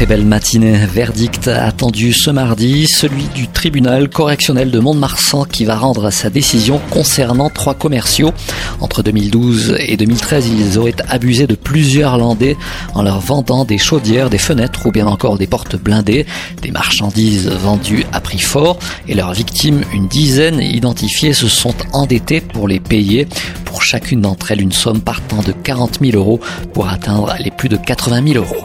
très belle matinée. Verdict attendu ce mardi, celui du tribunal correctionnel de Mont-de-Marsan qui va rendre sa décision concernant trois commerciaux. Entre 2012 et 2013, ils auraient abusé de plusieurs landais en leur vendant des chaudières, des fenêtres ou bien encore des portes blindées, des marchandises vendues à prix fort et leurs victimes, une dizaine identifiées, se sont endettées pour les payer. Pour chacune d'entre elles, une somme partant de 40 000 euros pour atteindre les plus de 80 000 euros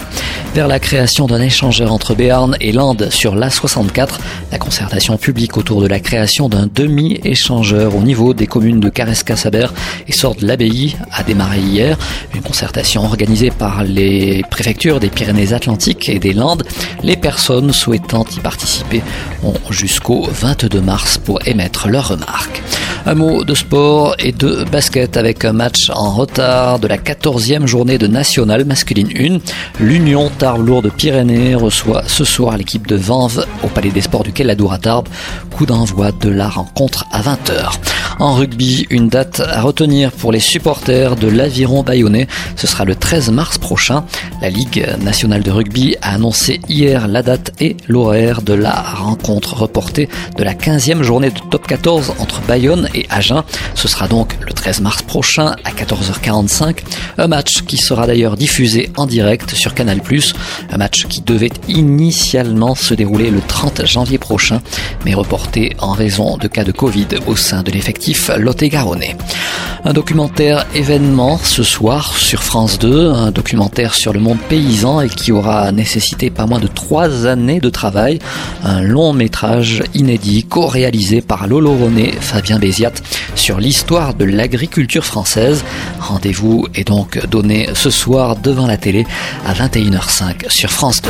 vers la création d'un échangeur entre Béarn et Landes sur l'A64. La concertation publique autour de la création d'un demi-échangeur au niveau des communes de Caresca-Saber et Sordes-l'Abbaye a démarré hier. Une concertation organisée par les préfectures des Pyrénées-Atlantiques et des Landes. Les personnes souhaitant y participer ont jusqu'au 22 mars pour émettre leurs remarques. Un mot de sport et de basket avec un match en retard de la 14e journée de National masculine 1. L'Union Tarbes-Lourdes Pyrénées reçoit ce soir l'équipe de Vanves au Palais des Sports du Quai-la-Dour à Tarbes. Coup d'envoi de la rencontre à 20h. En rugby, une date à retenir pour les supporters de l'Aviron Bayonnais. Ce sera le 13 mars prochain. La Ligue nationale de rugby a annoncé hier la date et l'horaire de la rencontre reportée de la 15e journée de top 14 entre Bayonne et Agen. Ce sera donc le 13 mars prochain à 14h45. Un match qui sera d'ailleurs diffusé en direct sur Canal+. Un match qui devait initialement se dérouler le 30 janvier prochain, mais reporté en raison de cas de Covid au sein de l'effectif Lot-et-Garonne. Un documentaire événement ce soir sur France 2, un documentaire sur le monde paysan et qui aura nécessité pas moins de trois années de travail. Un long métrage inédit co-réalisé par Lolo René, Fabien Béziat sur l'histoire de l'agriculture française. Rendez-vous est donc donné ce soir devant la télé à 21h05 sur France 2.